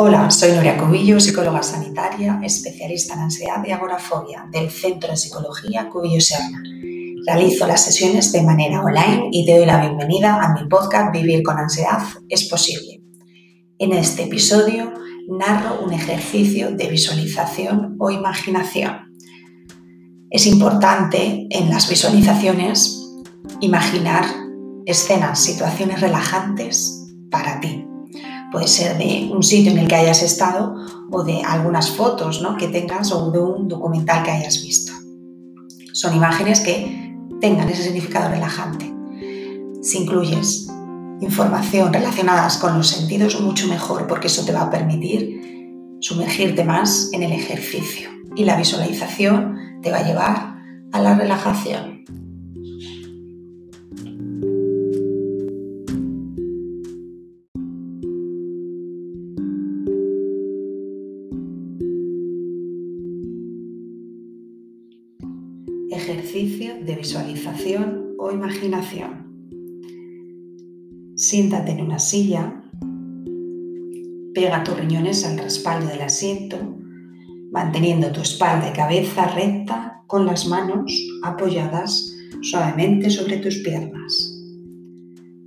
Hola, soy Nuria Cubillo, psicóloga sanitaria, especialista en ansiedad y agorafobia del Centro de Psicología Cubillo Serna. Realizo las sesiones de manera online y te doy la bienvenida a mi podcast Vivir con ansiedad es posible. En este episodio narro un ejercicio de visualización o imaginación. Es importante en las visualizaciones imaginar escenas, situaciones relajantes para ti Puede ser de un sitio en el que hayas estado o de algunas fotos ¿no? que tengas o de un documental que hayas visto. Son imágenes que tengan ese significado relajante. Si incluyes información relacionada con los sentidos, mucho mejor, porque eso te va a permitir sumergirte más en el ejercicio y la visualización te va a llevar a la relajación. Ejercicio de visualización o imaginación. Siéntate en una silla, pega tus riñones al respaldo del asiento, manteniendo tu espalda y cabeza recta con las manos apoyadas suavemente sobre tus piernas.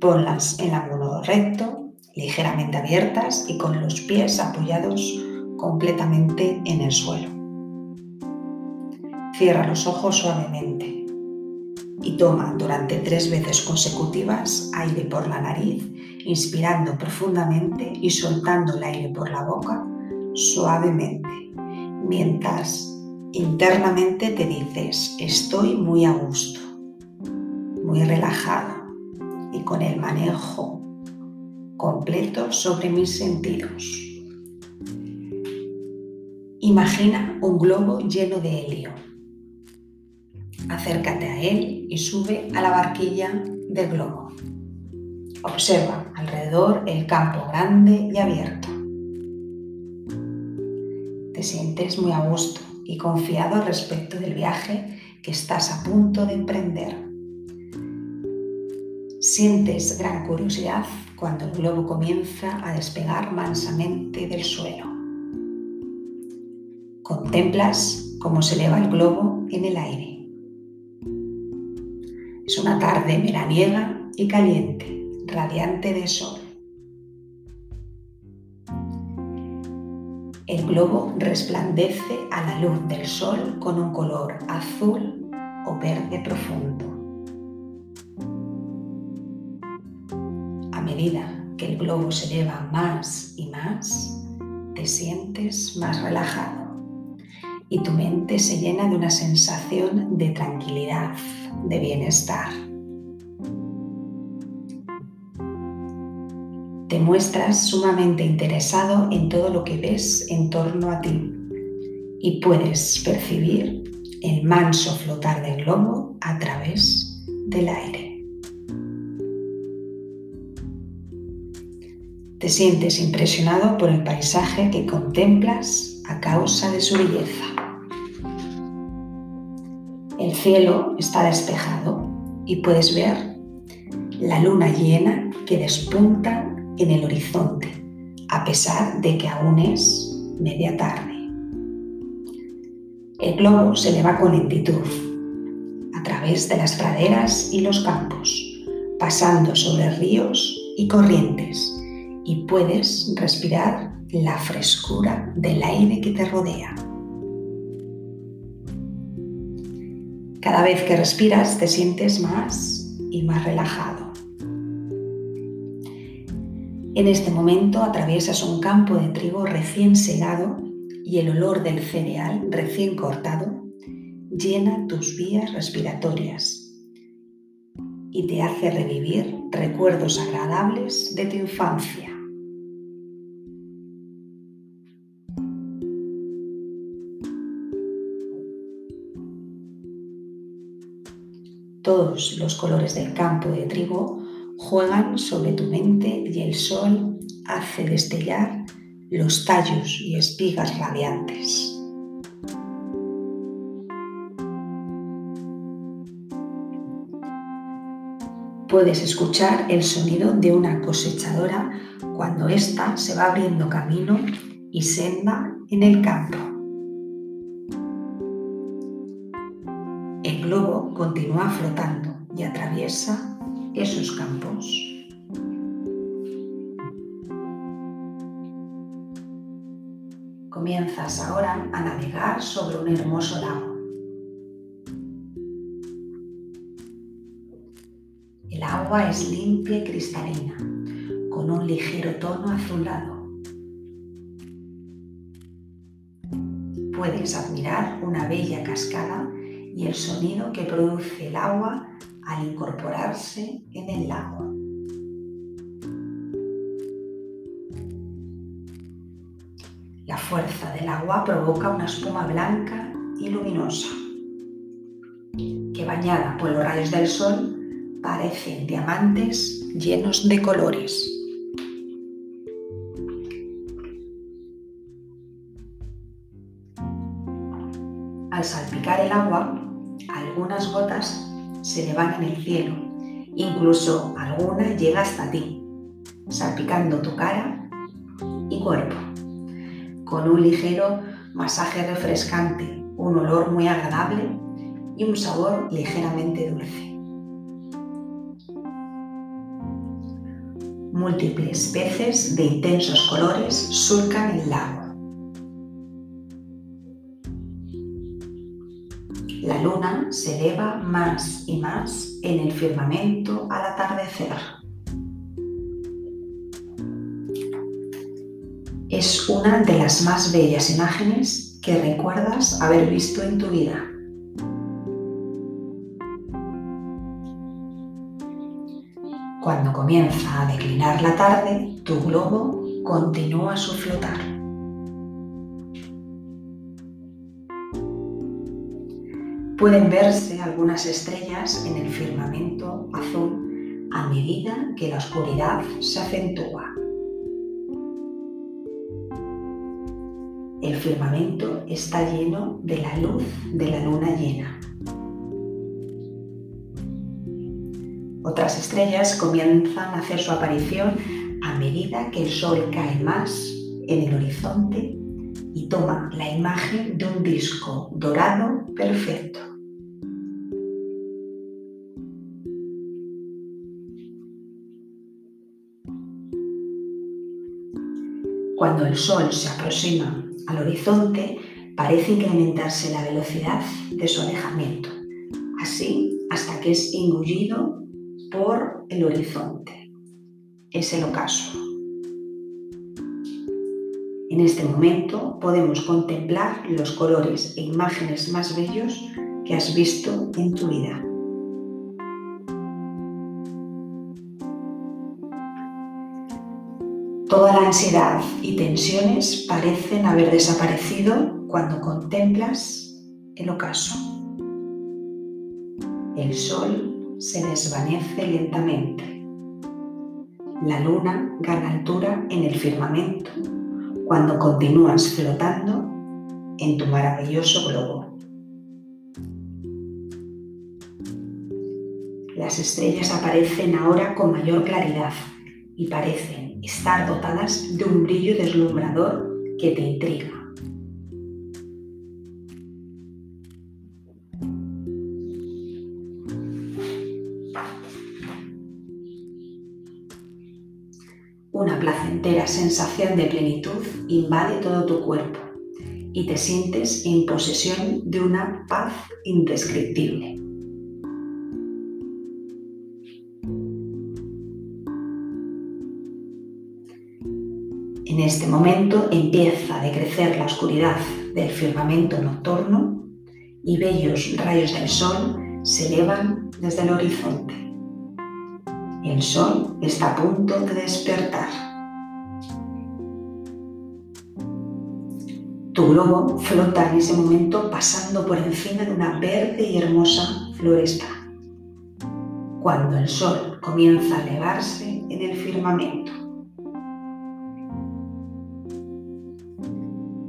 Ponlas en ángulo recto, ligeramente abiertas y con los pies apoyados completamente en el suelo. Cierra los ojos suavemente y toma durante tres veces consecutivas aire por la nariz, inspirando profundamente y soltando el aire por la boca suavemente, mientras internamente te dices, estoy muy a gusto, muy relajado y con el manejo completo sobre mis sentidos. Imagina un globo lleno de helio Acércate a él y sube a la barquilla del globo. Observa alrededor el campo grande y abierto. Te sientes muy a gusto y confiado respecto del viaje que estás a punto de emprender. Sientes gran curiosidad cuando el globo comienza a despegar mansamente del suelo. Contemplas cómo se eleva el globo en el aire. Es una tarde veraniega y caliente, radiante de sol. El globo resplandece a la luz del sol con un color azul o verde profundo. A medida que el globo se eleva más y más, te sientes más relajado y tu mente se llena de una sensación de tranquilidad, de bienestar. Te muestras sumamente interesado en todo lo que ves en torno a ti y puedes percibir el manso flotar del globo a través del aire. Te sientes impresionado por el paisaje que contemplas a causa de su belleza. El cielo está despejado y puedes ver la luna llena que despunta en el horizonte, a pesar de que aún es media tarde. El globo se eleva con lentitud a través de las praderas y los campos, pasando sobre ríos y corrientes, y puedes respirar la frescura del aire que te rodea. Cada vez que respiras te sientes más y más relajado. En este momento atraviesas un campo de trigo recién segado y el olor del cereal recién cortado llena tus vías respiratorias y te hace revivir recuerdos agradables de tu infancia. Todos los colores del campo de trigo juegan sobre tu mente y el sol hace destellar los tallos y espigas radiantes. Puedes escuchar el sonido de una cosechadora cuando ésta se va abriendo camino y senda en el campo. Globo continúa flotando y atraviesa esos campos. Comienzas ahora a navegar sobre un hermoso lago. El agua es limpia y cristalina, con un ligero tono azulado. Puedes admirar una bella cascada y el sonido que produce el agua al incorporarse en el lago. La fuerza del agua provoca una espuma blanca y luminosa, que bañada por los rayos del sol parecen diamantes llenos de colores. Al salpicar el agua, algunas gotas se elevan en el cielo, incluso alguna llega hasta ti, salpicando tu cara y cuerpo con un ligero masaje refrescante, un olor muy agradable y un sabor ligeramente dulce. Múltiples peces de intensos colores surcan el lago. La luna se eleva más y más en el firmamento al atardecer. es una de las más bellas imágenes que recuerdas haber visto en tu vida. Cuando comienza a declinar la tarde, tu globo continúa su flotar. Pueden verse algunas estrellas en el firmamento azul a medida que la oscuridad se acentúa. El firmamento está lleno de la luz de la luna llena. Otras estrellas comienzan a hacer su aparición a medida que el sol cae más en el horizonte y toma la imagen de un disco dorado perfecto. Cuando el sol se aproxima al horizonte, parece incrementarse la velocidad de su alejamiento, así hasta que es engullido por el horizonte. Es el ocaso. En este momento podemos contemplar los colores e imágenes más bellos que has visto en tu vida. Toda la ansiedad y tensiones parecen haber desaparecido cuando contemplas el ocaso. El sol se desvanece lentamente. La luna gana altura en el firmamento cuando continúas flotando en tu maravilloso globo. Las estrellas aparecen ahora con mayor claridad y parecen estar dotadas de un brillo deslumbrador que te intriga. Una placentera sensación de plenitud invade todo tu cuerpo y te sientes en posesión de una paz indescriptible. En este momento empieza a decrecer la oscuridad del firmamento nocturno y bellos rayos del sol se elevan desde el horizonte. El sol está a punto de despertar. Tu globo flota en ese momento pasando por encima de una verde y hermosa floresta. Cuando el sol comienza a elevarse en el firmamento.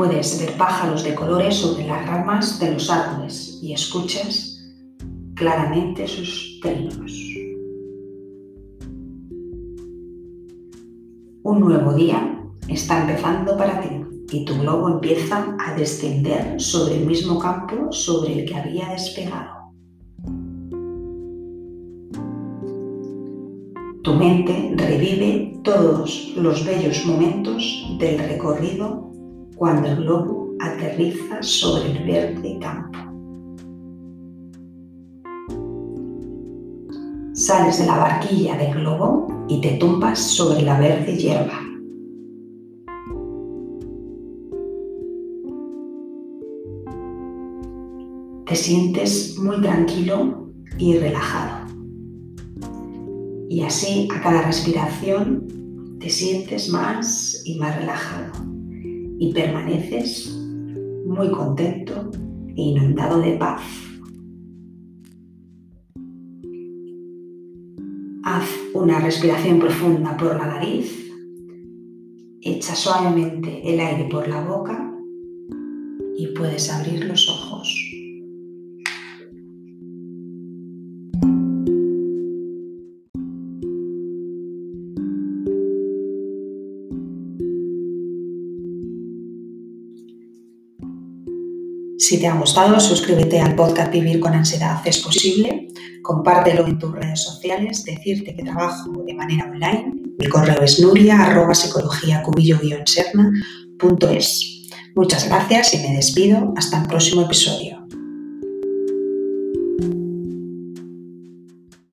Puedes ver pájaros de colores sobre las ramas de los árboles y escuchas claramente sus trinos. Un nuevo día está empezando para ti y tu globo empieza a descender sobre el mismo campo sobre el que había despegado. Tu mente revive todos los bellos momentos del recorrido cuando el globo aterriza sobre el verde campo. Sales de la barquilla del globo y te tumbas sobre la verde hierba. Te sientes muy tranquilo y relajado. Y así a cada respiración te sientes más y más relajado y permaneces muy contento e inundado de paz. Haz una respiración profunda por la nariz, echa suavemente el aire por la boca y puedes abrir los ojos. Si te ha gustado, suscríbete al podcast Vivir con ansiedad es posible, compártelo en tus redes sociales, decirte que trabajo de manera online. Mi correo es nuria arroba psicología cubillo-serna.es. Muchas gracias y me despido. Hasta el próximo episodio.